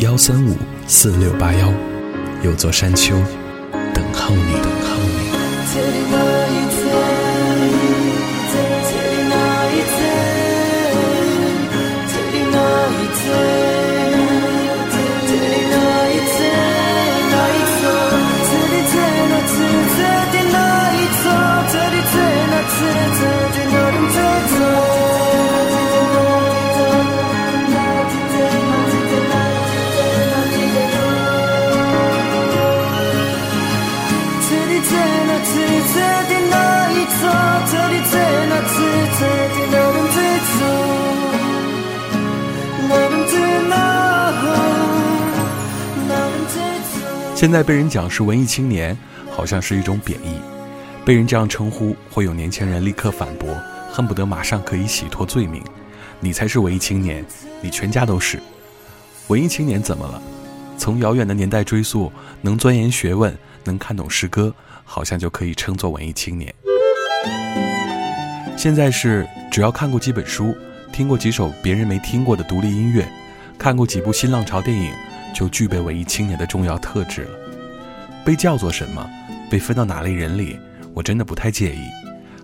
幺三五四六八幺，有座山丘，等候你。现在被人讲是文艺青年，好像是一种贬义。被人这样称呼，会有年轻人立刻反驳，恨不得马上可以洗脱罪名。你才是文艺青年，你全家都是。文艺青年怎么了？从遥远的年代追溯，能钻研学问，能看懂诗歌，好像就可以称作文艺青年。现在是只要看过几本书，听过几首别人没听过的独立音乐，看过几部新浪潮电影，就具备文艺青年的重要特质了。被叫做什么，被分到哪类人里，我真的不太介意，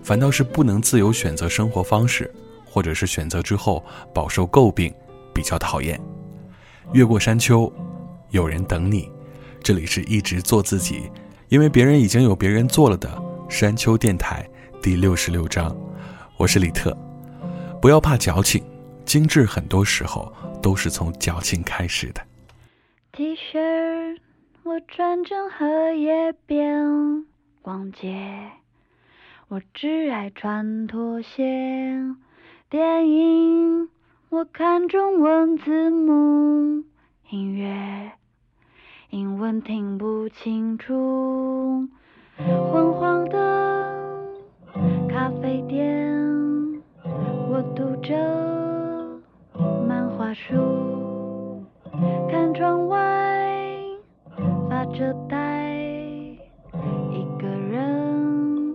反倒是不能自由选择生活方式，或者是选择之后饱受诟病，比较讨厌。越过山丘，有人等你。这里是一直做自己，因为别人已经有别人做了的山丘电台第六十六章。我是李特，不要怕矫情，精致很多时候都是从矫情开始的。T 恤我穿成荷叶边，逛街我只爱穿拖鞋。电影我看中文字幕，音乐英文听不清楚，昏黄的。咖啡店，我读着漫画书，看窗外发着呆，一个人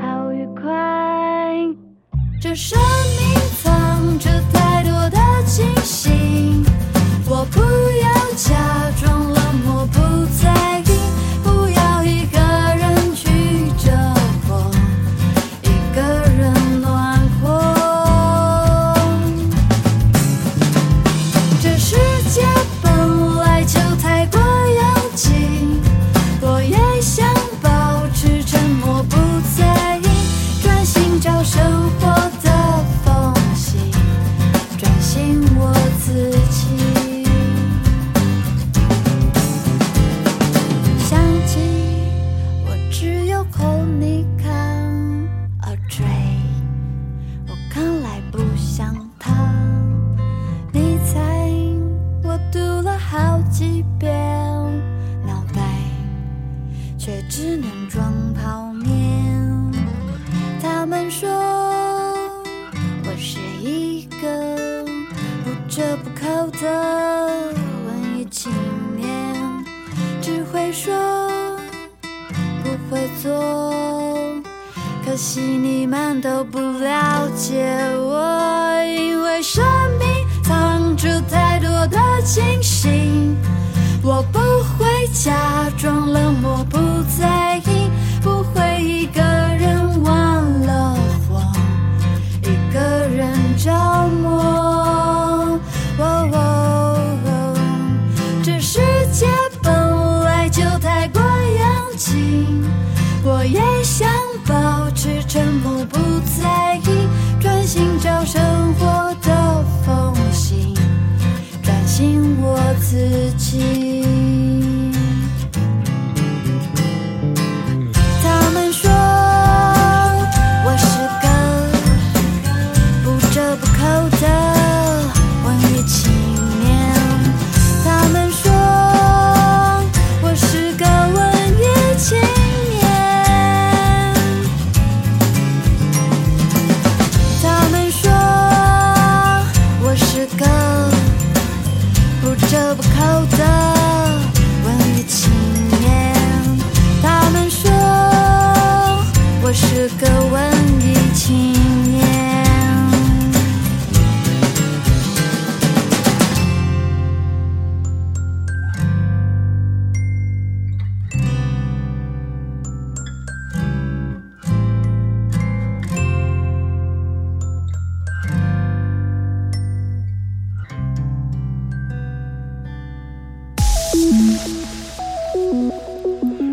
好愉快。这生命藏着太多的惊喜。信我自己。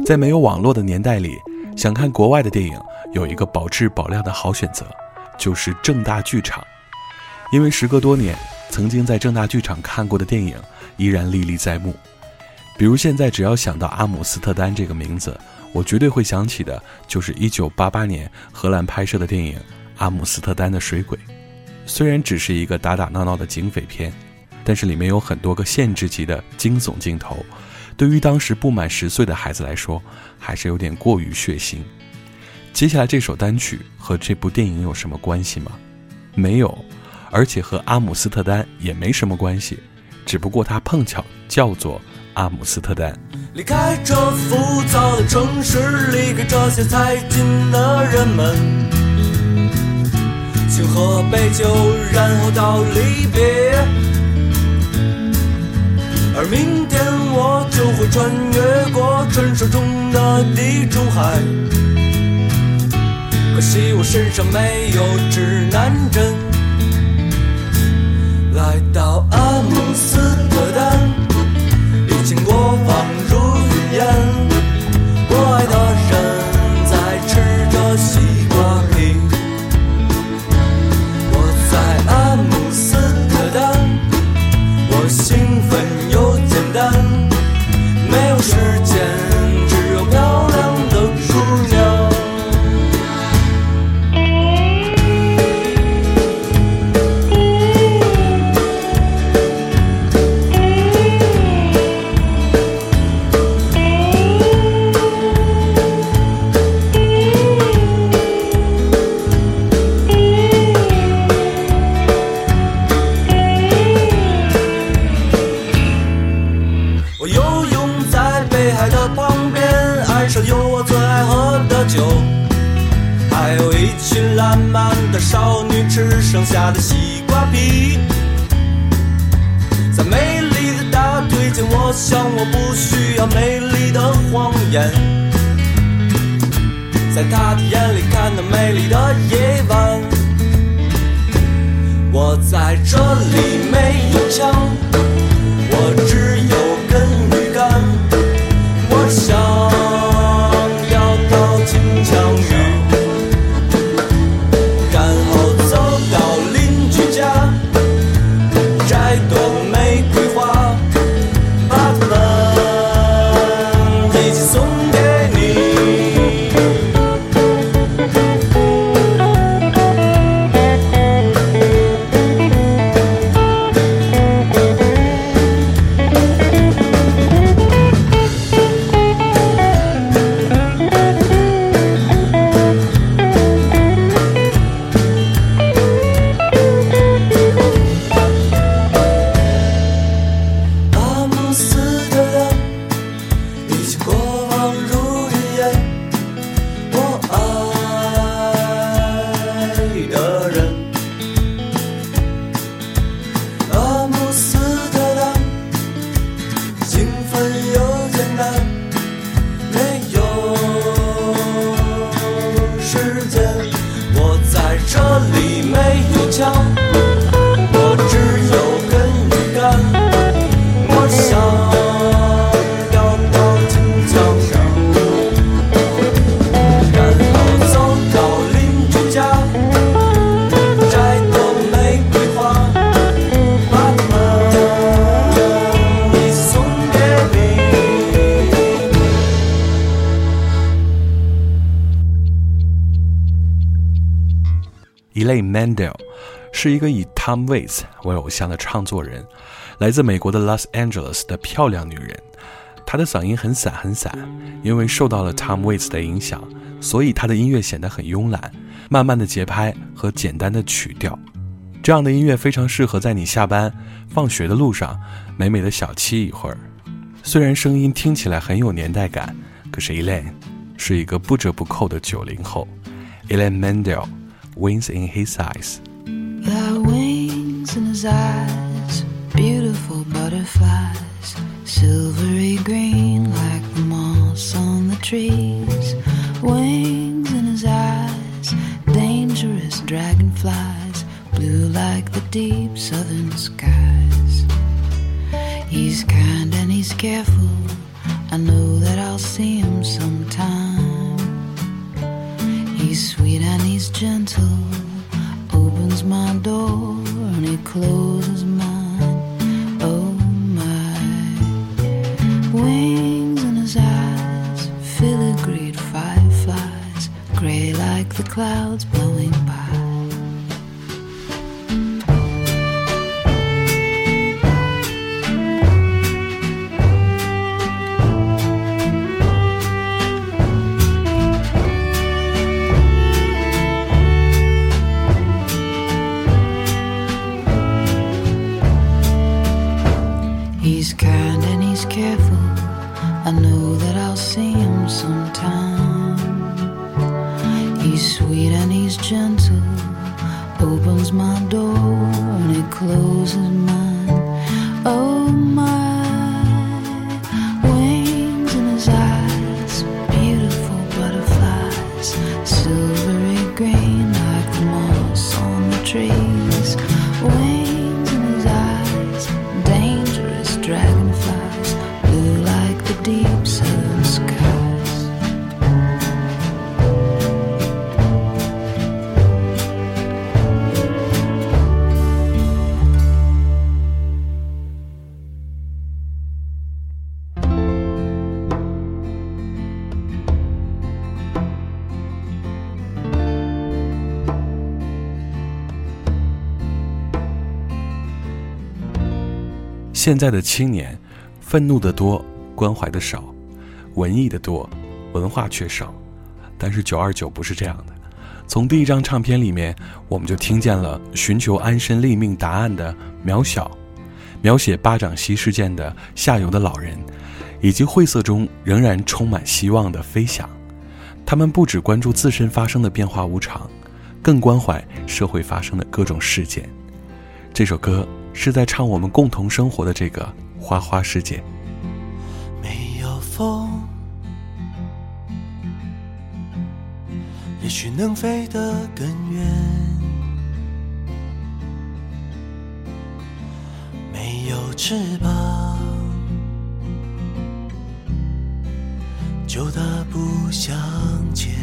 在没有网络的年代里，想看国外的电影，有一个保质保量的好选择，就是正大剧场。因为时隔多年，曾经在正大剧场看过的电影，依然历历在目。比如现在只要想到阿姆斯特丹这个名字，我绝对会想起的就是1988年荷兰拍摄的电影《阿姆斯特丹的水鬼》。虽然只是一个打打闹闹的警匪片，但是里面有很多个限制级的惊悚镜头。对于当时不满十岁的孩子来说，还是有点过于血腥。接下来这首单曲和这部电影有什么关系吗？没有，而且和阿姆斯特丹也没什么关系，只不过它碰巧叫做阿姆斯特丹。请喝杯酒，然后到离别。而明天就会穿越过传说中的地中海，可惜我身上没有指南针，来到阿姆斯。下的西瓜皮，在美丽的大腿间。我想我不需要美丽的谎言，在他的眼里看到美丽的夜晚。我在这里。是一个以 Tom Waits 为偶像的唱作人，来自美国的 Los Angeles 的漂亮女人。她的嗓音很散很散，因为受到了 Tom Waits 的影响，所以她的音乐显得很慵懒，慢慢的节拍和简单的曲调。这样的音乐非常适合在你下班、放学的路上，美美的小憩一会儿。虽然声音听起来很有年代感，可是 e l a i n e 是一个不折不扣的九零后。e l a i n e m e n d e l wins in his eyes。thy wings and his eyes, beautiful butterflies, silvery green like moss on the trees. Wings in his eyes, dangerous dragonflies, blue like the deep southern skies. He's kind and he's careful. I know that I'll see him sometime. He's sweet and he's gentle opens my door and he closes mine. Oh my, wings in his eyes, filigreed fireflies, gray like the clouds blowing. careful. I know that I'll see him sometime. He's sweet and he's gentle, opens my door. 现在的青年，愤怒的多，关怀的少；文艺的多，文化却少。但是九二九不是这样的。从第一张唱片里面，我们就听见了寻求安身立命答案的渺小，描写巴掌溪事件的下游的老人，以及晦涩中仍然充满希望的飞翔。他们不只关注自身发生的变化无常，更关怀社会发生的各种事件。这首歌。是在唱我们共同生活的这个花花世界。没有风，也许能飞得更远；没有翅膀，就大步向前，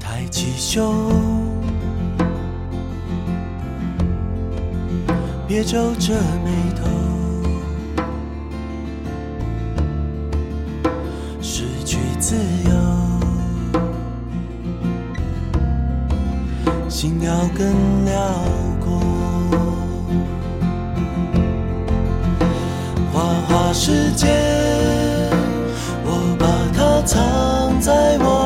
抬起胸。别皱着眉头，失去自由，心要更辽阔。花花世界，我把它藏在我。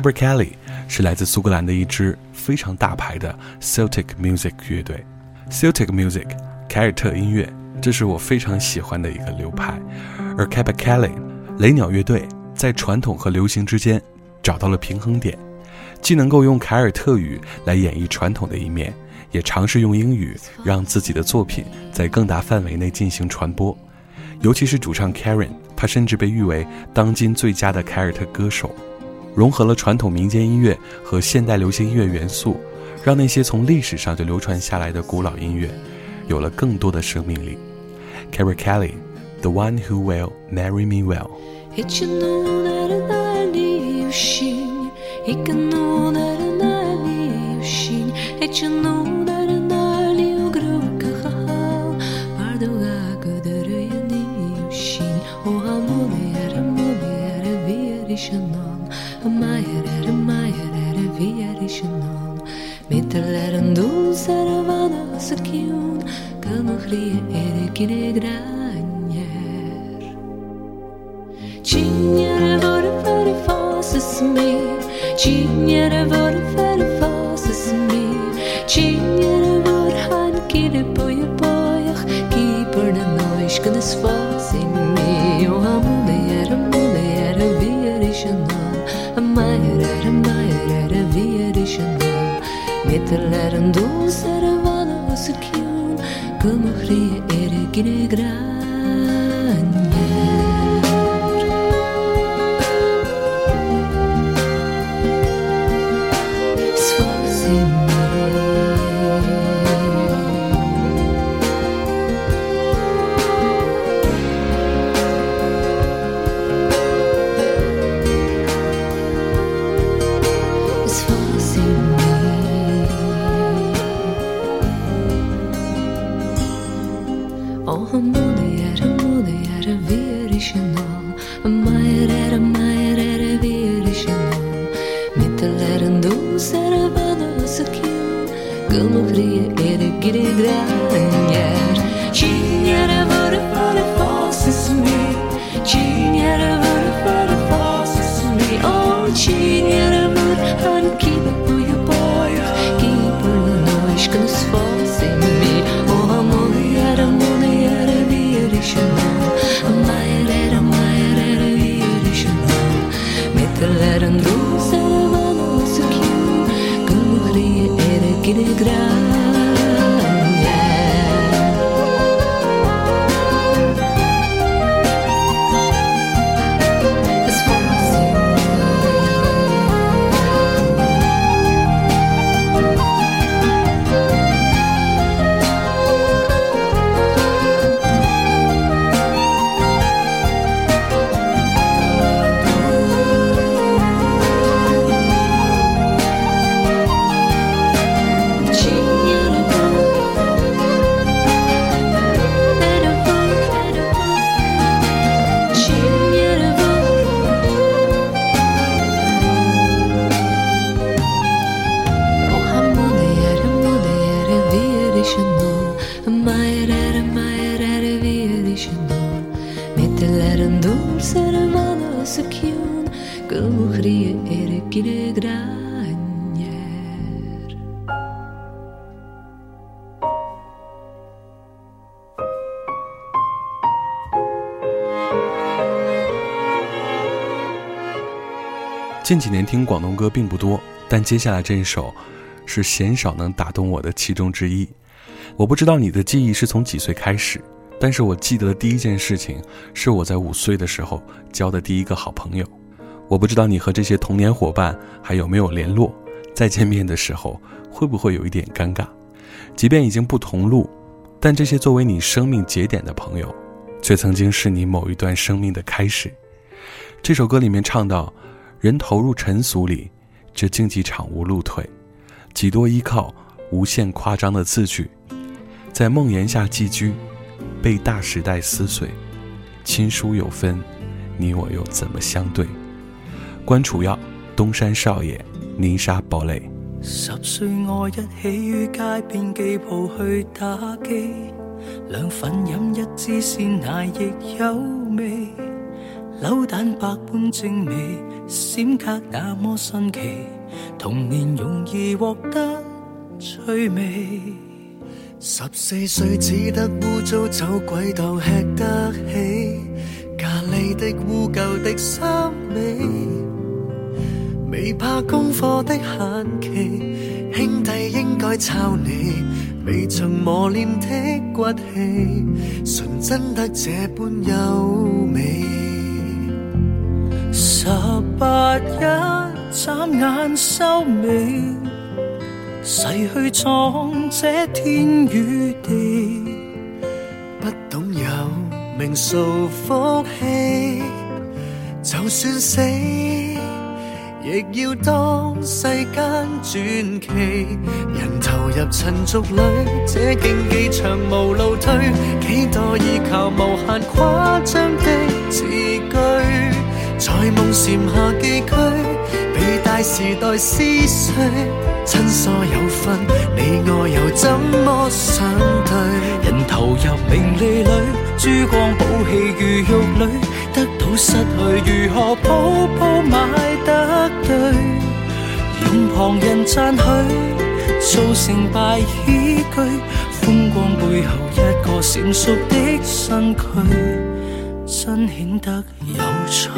c a b p r e r Kelly 是来自苏格兰的一支非常大牌的 Celtic Music 乐队。Celtic Music，凯尔特音乐，这是我非常喜欢的一个流派。而 c a b a e r Kelly，雷鸟乐队，在传统和流行之间找到了平衡点，既能够用凯尔特语来演绎传统的一面，也尝试用英语让自己的作品在更大范围内进行传播。尤其是主唱 Karen，他甚至被誉为当今最佳的凯尔特歌手。融合了传统民间音乐和现代流行音乐元素，让那些从历史上就流传下来的古老音乐，有了更多的生命力。c a r r i Kelly，the one who will marry me well。În dulce răvană săchiun Cămăhlie erechine granier Cine vor fără față mi Cine vor fără față mi Cine vor han kire poiach Chi ki per na când îți față mi O amune era, amune era, vie rișană era, era, gré eri Gummifrie erigri grenjer Kinjere vore vore fasis mi Kinjere vore vore fasis mi O kinjere vore han kibe på 近几年听广东歌并不多，但接下来这一首是鲜少能打动我的其中之一。我不知道你的记忆是从几岁开始，但是我记得第一件事情是我在五岁的时候交的第一个好朋友。我不知道你和这些童年伙伴还有没有联络，再见面的时候会不会有一点尴尬？即便已经不同路，但这些作为你生命节点的朋友，却曾经是你某一段生命的开始。这首歌里面唱到。人投入尘俗里，这竞技场无路退，几多依靠无限夸张的字句，在梦魇下寄居，被大时代撕碎，亲疏有分，你我又怎么相对？关楚耀，东山少爷，泥沙堡垒。十岁我一起于街边机铺去打机，两份饮一支鲜奶亦有味。扭蛋白般精美，闪刻那么新奇，童年容易获得趣味。十四岁只得污糟酒鬼道吃得起，咖喱的污垢的三味，未怕功课的限期，兄弟应该抄你，未曾磨练的骨气，纯真得这般优美。白一眨眼收尾，逝去闯这天与地，不懂有命数福气，就算死，亦要当世间传奇。人投入尘俗里，这竞技场无路退，几多依靠无限夸张的字句。在梦禅下寄居，被大时代撕碎。亲疏有分，你我又怎么相对？人投入名利里，珠光宝气如玉垒，得到失去如何铺铺买得对？用旁人赞许，做成败依据，风光背后一个成熟的身躯。真显得有趣。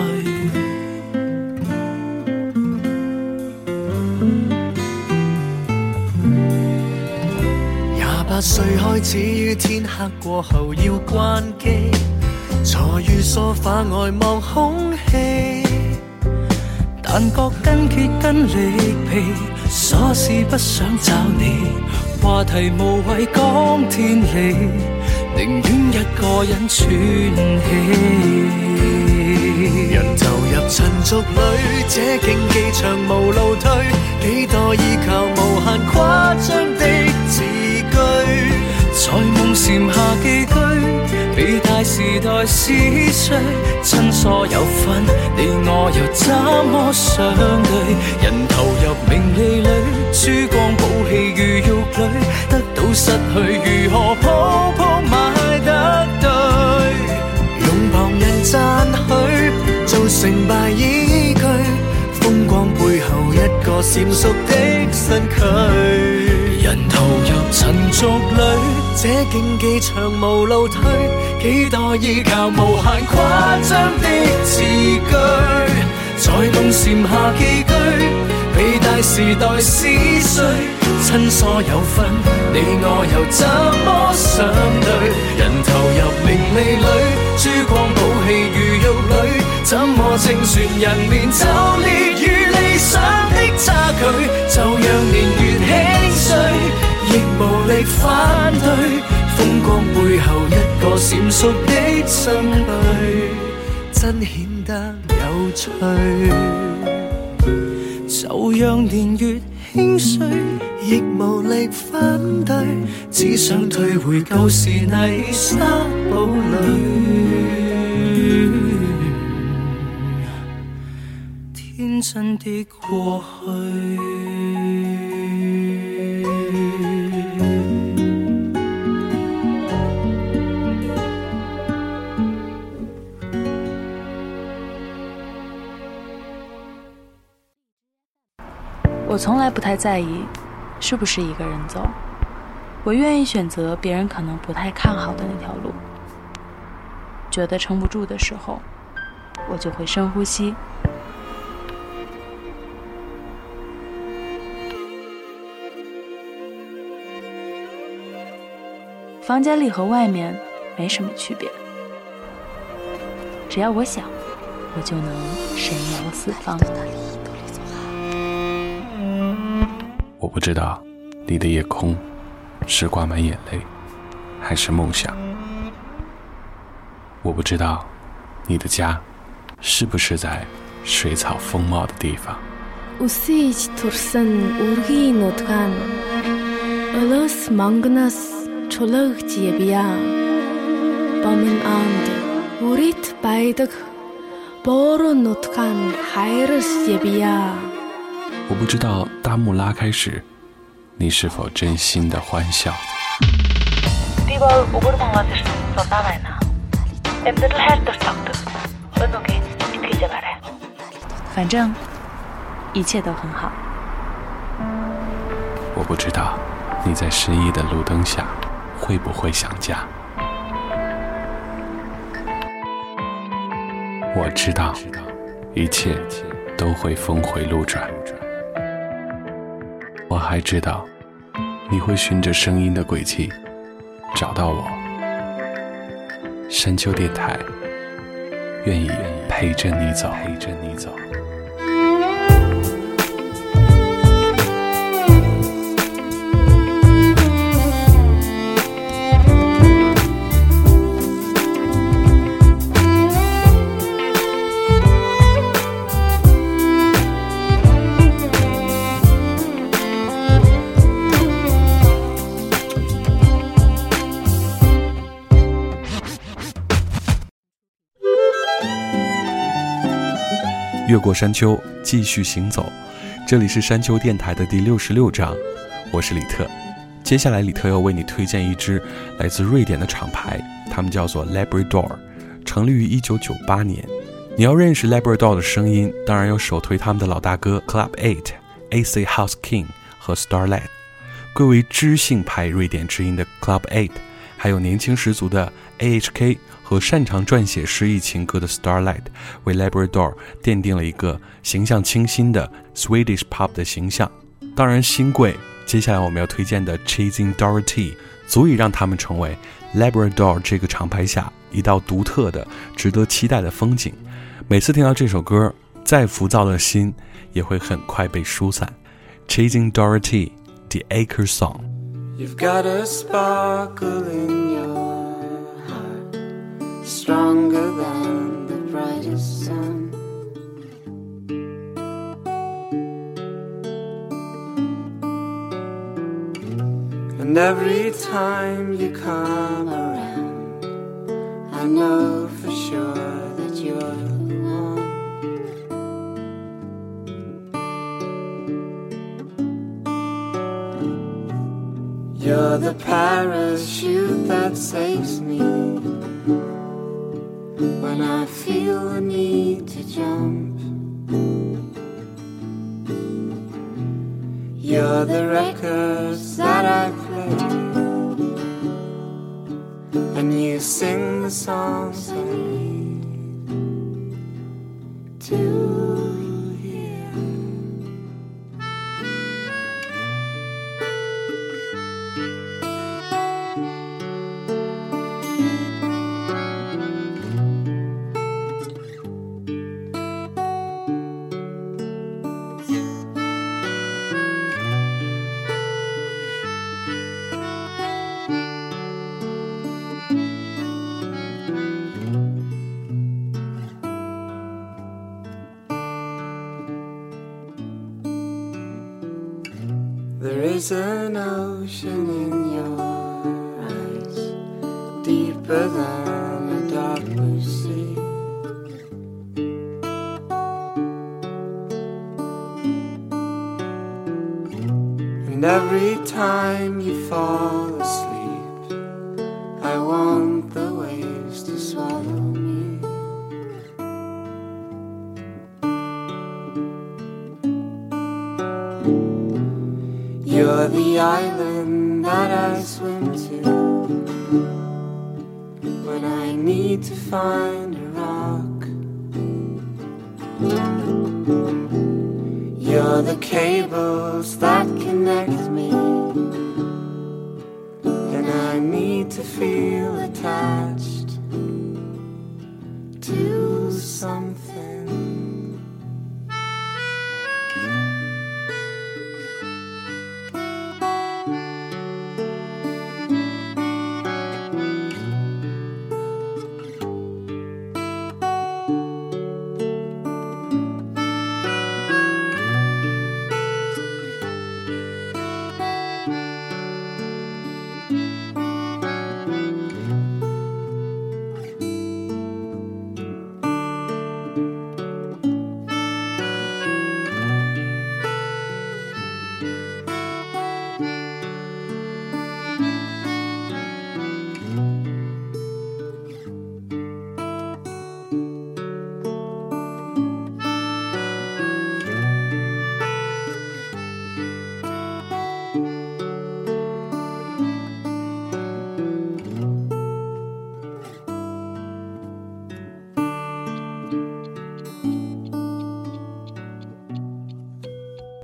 廿八岁开始于天黑过后要关机，坐于梳化外望空气，但觉筋竭跟力疲，琐事不想找你，话题无谓讲天理。宁愿一个人喘气。人投入尘俗里，这竞技场无路退，几多依靠无限夸张的字句，在梦蝉下寄居，被大时代撕碎。亲所有份，你我又怎么相对？人投入名利里，珠光宝气如玉垒，得到失去如何可？成败已去，风光背后一个闪烁的身躯。人投入尘俗里，这竞技场无路退，几多依靠无限夸张的字句，在梦檐下寄居，被大时代撕碎。亲疏有分，你我又怎么相对？人投入名利里，珠光宝气如玉垒。怎么清算人面就烈与理想的差距？就让年月轻碎，亦无力反对。风光背后一个闪烁的身躯，真显得有趣。就让年月轻碎，亦无力反对。只想退回旧时泥沙堡垒。的去。我从来不太在意是不是一个人走，我愿意选择别人可能不太看好的那条路。觉得撑不住的时候，我就会深呼吸。房间里和外面没什么区别，只要我想，我就能神游四方。我不知道你的夜空是挂满眼泪，还是梦想。我不知道你的家是不是在水草丰茂的地方。我不知道大幕拉开时，你是否真心的欢笑。反正一切都很好。我不知道你在失意的路灯下。会不会想家？我知道，一切都会峰回路转。我还知道，你会循着声音的轨迹找到我。山丘电台愿意陪着你走。越过山丘，继续行走。这里是山丘电台的第六十六章，我是李特。接下来，李特要为你推荐一支来自瑞典的厂牌，他们叫做 Labrador，成立于一九九八年。你要认识 Labrador 的声音，当然要首推他们的老大哥 Club Eight、AC House King 和 Starlet。归为知性派瑞典之音的 Club Eight，还有年轻十足的 A H K。和擅长撰写诗意情歌的 Starlight 为 Labrador 奠定了一个形象清新的 Swedish pop 的形象。当然，新贵接下来我们要推荐的 Chasing Dorothy 足以让他们成为 Labrador 这个厂牌下一道独特的、值得期待的风景。每次听到这首歌，再浮躁的心也会很快被疏散。Chasing Dorothy e a c r e r Song。stronger than the brightest sun. And every time you come around, I know for sure that you're the one. You're the parachute that saves me when I feel the need to jump. You're the records that I play, and you sing the songs I need to. It's an ocean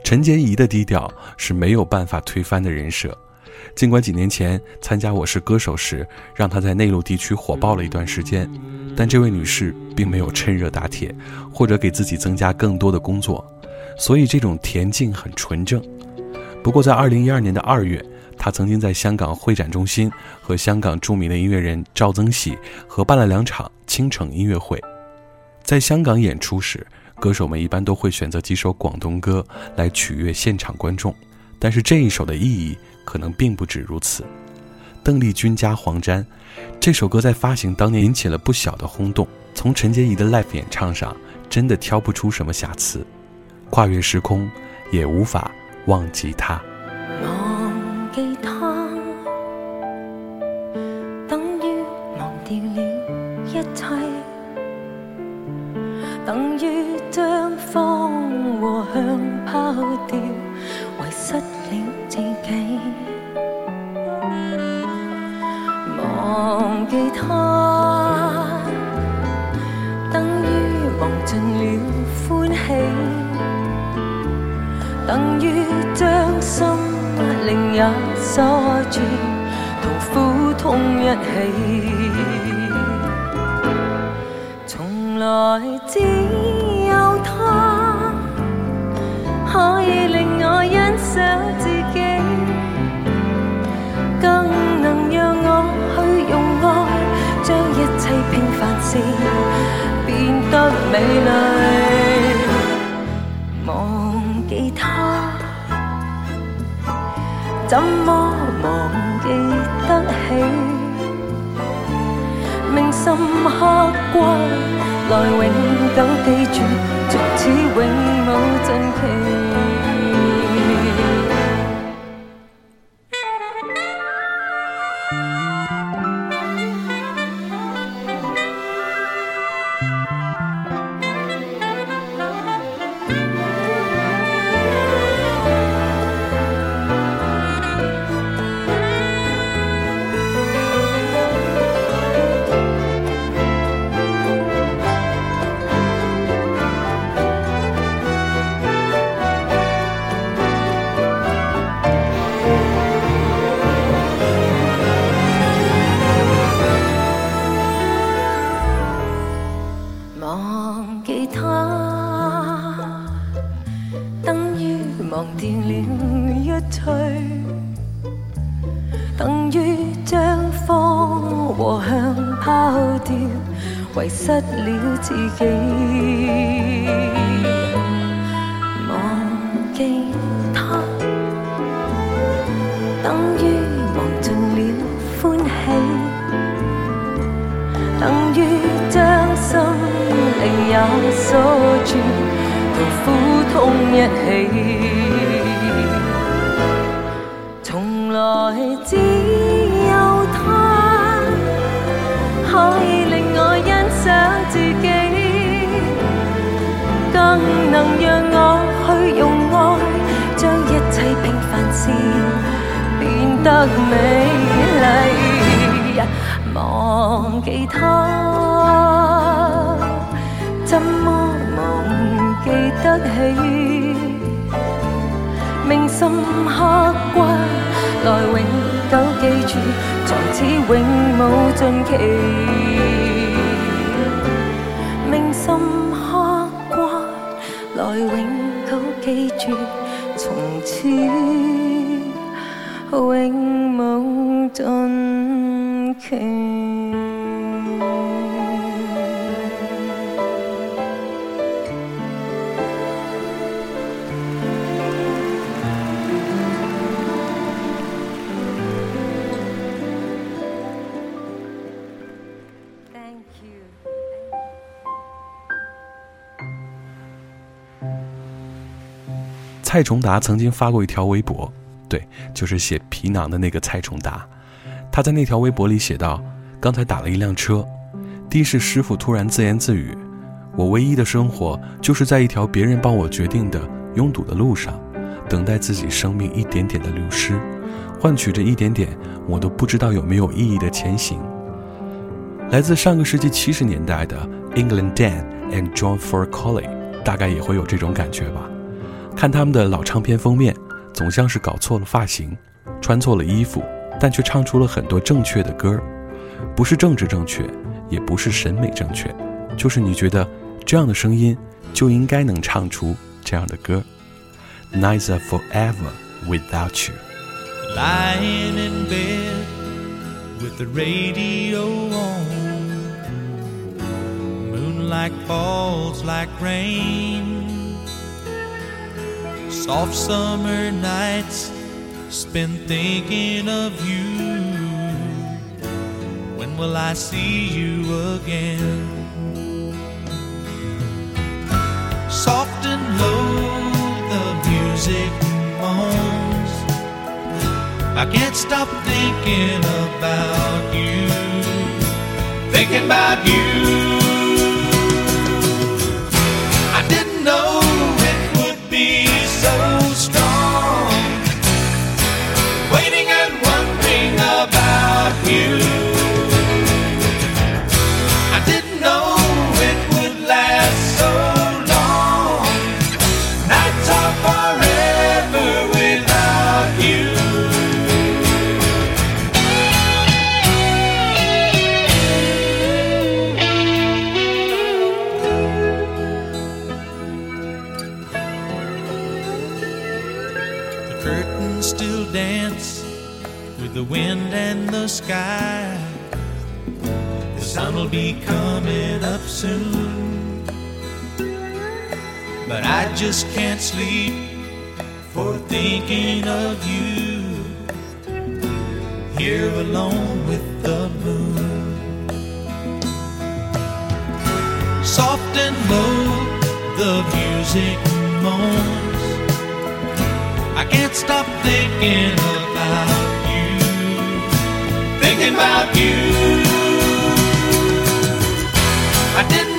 陈洁仪的低调是没有办法推翻的人设，尽管几年前参加《我是歌手》时，让她在内陆地区火爆了一段时间，但这位女士并没有趁热打铁，或者给自己增加更多的工作，所以这种恬静很纯正。不过，在二零一二年的二月，她曾经在香港会展中心和香港著名的音乐人赵增喜合办了两场倾城音乐会，在香港演出时。歌手们一般都会选择几首广东歌来取悦现场观众，但是这一首的意义可能并不止如此。邓丽君加黄沾，这首歌在发行当年引起了不小的轰动。从陈洁仪的 live 演唱上，真的挑不出什么瑕疵，跨越时空，也无法忘记他。多转，同苦痛一起，从来只有他，可以令我欣赏自己，更能让我去用爱，将一切平凡事变得美丽。怎么忘记得起？铭心刻骨，来永久记住，从此永无尽期。点了，一吹，等于将风和向抛掉，遗失了自己。忘记他，等于忘尽了欢喜，等于将心灵也锁住。苦痛一起，从来只有他可以令我欣赏自己，更能让我去用爱将一切平凡事变得美丽。忘记他。一起铭心刻骨，来永久记住，从此永无尽期。铭心刻骨，来永久记住，从此永。蔡崇达曾经发过一条微博，对，就是写《皮囊》的那个蔡崇达。他在那条微博里写道：“刚才打了一辆车，的士师傅突然自言自语：‘我唯一的生活就是在一条别人帮我决定的拥堵的路上，等待自己生命一点点的流失，换取着一点点我都不知道有没有意义的前行。’”来自上个世纪七十年代的 England Dan and John For Colly，大概也会有这种感觉吧。看他们的老唱片封面，总像是搞错了发型，穿错了衣服，但却唱出了很多正确的歌儿。不是政治正确，也不是审美正确，就是你觉得这样的声音就应该能唱出这样的歌。Neither forever without you. Soft summer nights spent thinking of you. When will I see you again? Soft and low, the music moans. I can't stop thinking about you. Thinking about you. soon. But I just can't sleep for thinking of you here alone with the moon. Soft and low, the music moans. I can't stop thinking about you, thinking about you. I didn't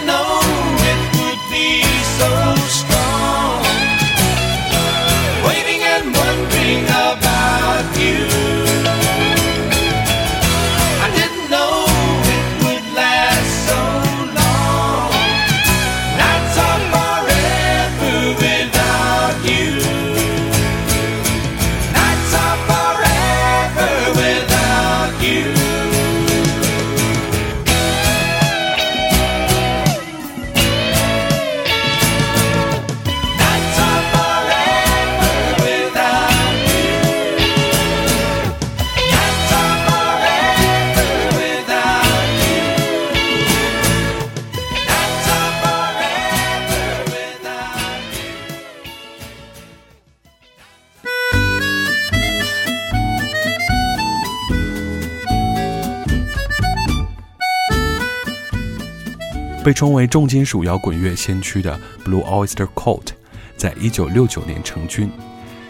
被称为重金属摇滚乐先驱的 Blue Oyster Cult，在1969年成军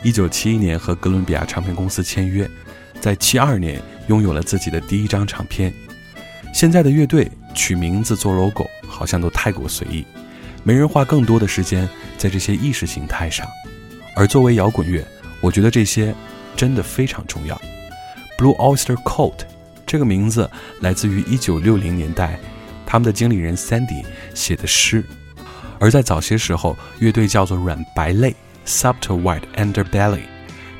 ，1971年和哥伦比亚唱片公司签约，在72年拥有了自己的第一张唱片。现在的乐队取名字做 logo，好像都太过随意，没人花更多的时间在这些意识形态上。而作为摇滚乐，我觉得这些真的非常重要。Blue Oyster Cult 这个名字来自于1960年代。他们的经理人 Sandy 写的诗，而在早些时候，乐队叫做软白类 s u b t l e White Underbelly），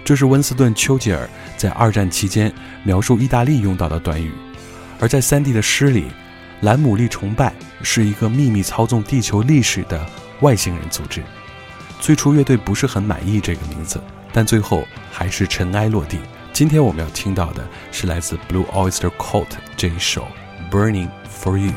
这是温斯顿·丘吉尔在二战期间描述意大利用到的短语。而在 Sandy 的诗里，兰姆利崇拜是一个秘密操纵地球历史的外星人组织。最初乐队不是很满意这个名字，但最后还是尘埃落定。今天我们要听到的是来自 Blue Oyster Cult 这一首《Burning》。for you.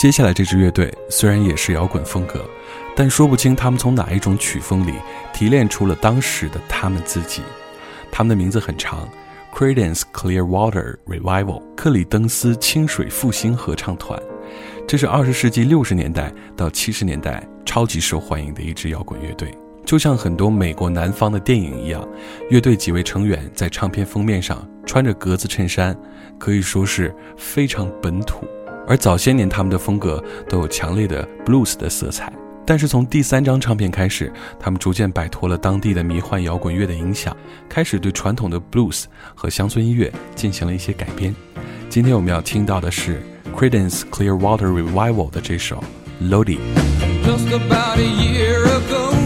接下来这支乐队虽然也是摇滚风格，但说不清他们从哪一种曲风里提炼出了当时的他们自己。他们的名字很长 c r e d e n c e Clearwater Revival，克里登斯清水复兴合唱团。这是二十世纪六十年代到七十年代超级受欢迎的一支摇滚乐队，就像很多美国南方的电影一样。乐队几位成员在唱片封面上穿着格子衬衫，可以说是非常本土。而早些年，他们的风格都有强烈的 blues 的色彩。但是从第三张唱片开始，他们逐渐摆脱了当地的迷幻摇滚乐的影响，开始对传统的 blues 和乡村音乐进行了一些改编。今天我们要听到的是 c r e d e n c e Clearwater Revival 的这首《Lodi》。Just about a year ago,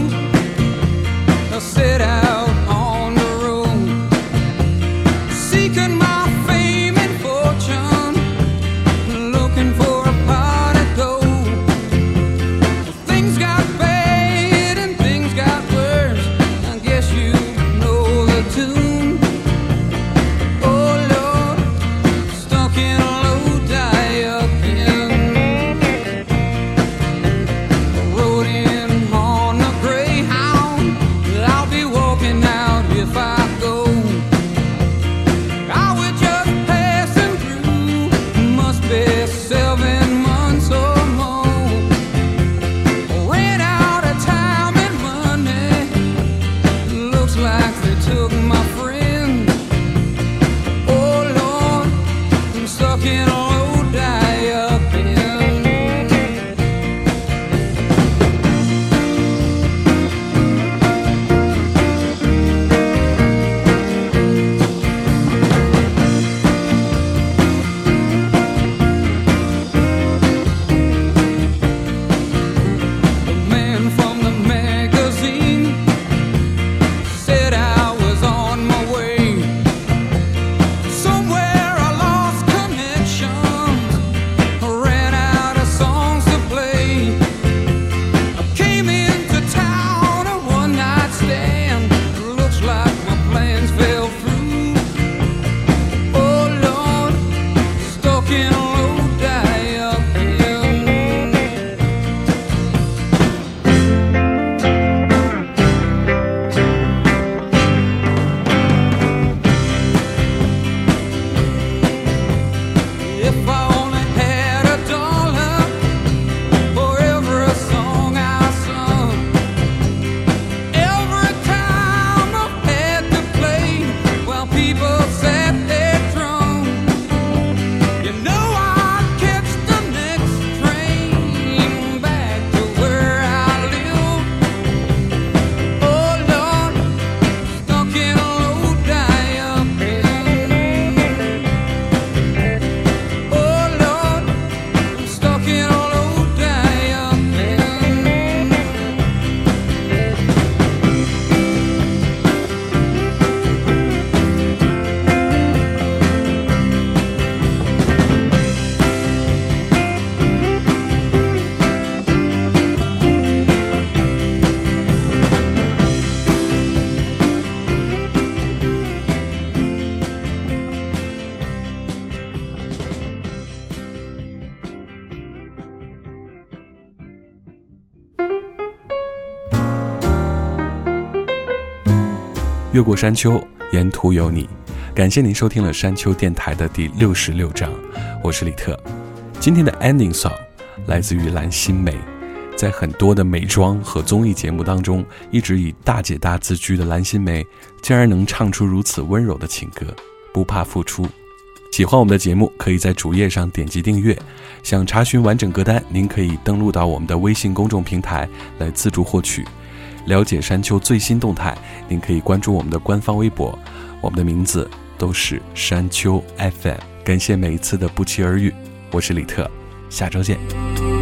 越过山丘，沿途有你。感谢您收听了山丘电台的第六十六章，我是李特。今天的 ending song 来自于蓝心湄。在很多的美妆和综艺节目当中，一直以大姐大自居的蓝心湄，竟然能唱出如此温柔的情歌，不怕付出。喜欢我们的节目，可以在主页上点击订阅。想查询完整歌单，您可以登录到我们的微信公众平台来自助获取。了解山丘最新动态，您可以关注我们的官方微博，我们的名字都是山丘 FM。感谢每一次的不期而遇，我是李特，下周见。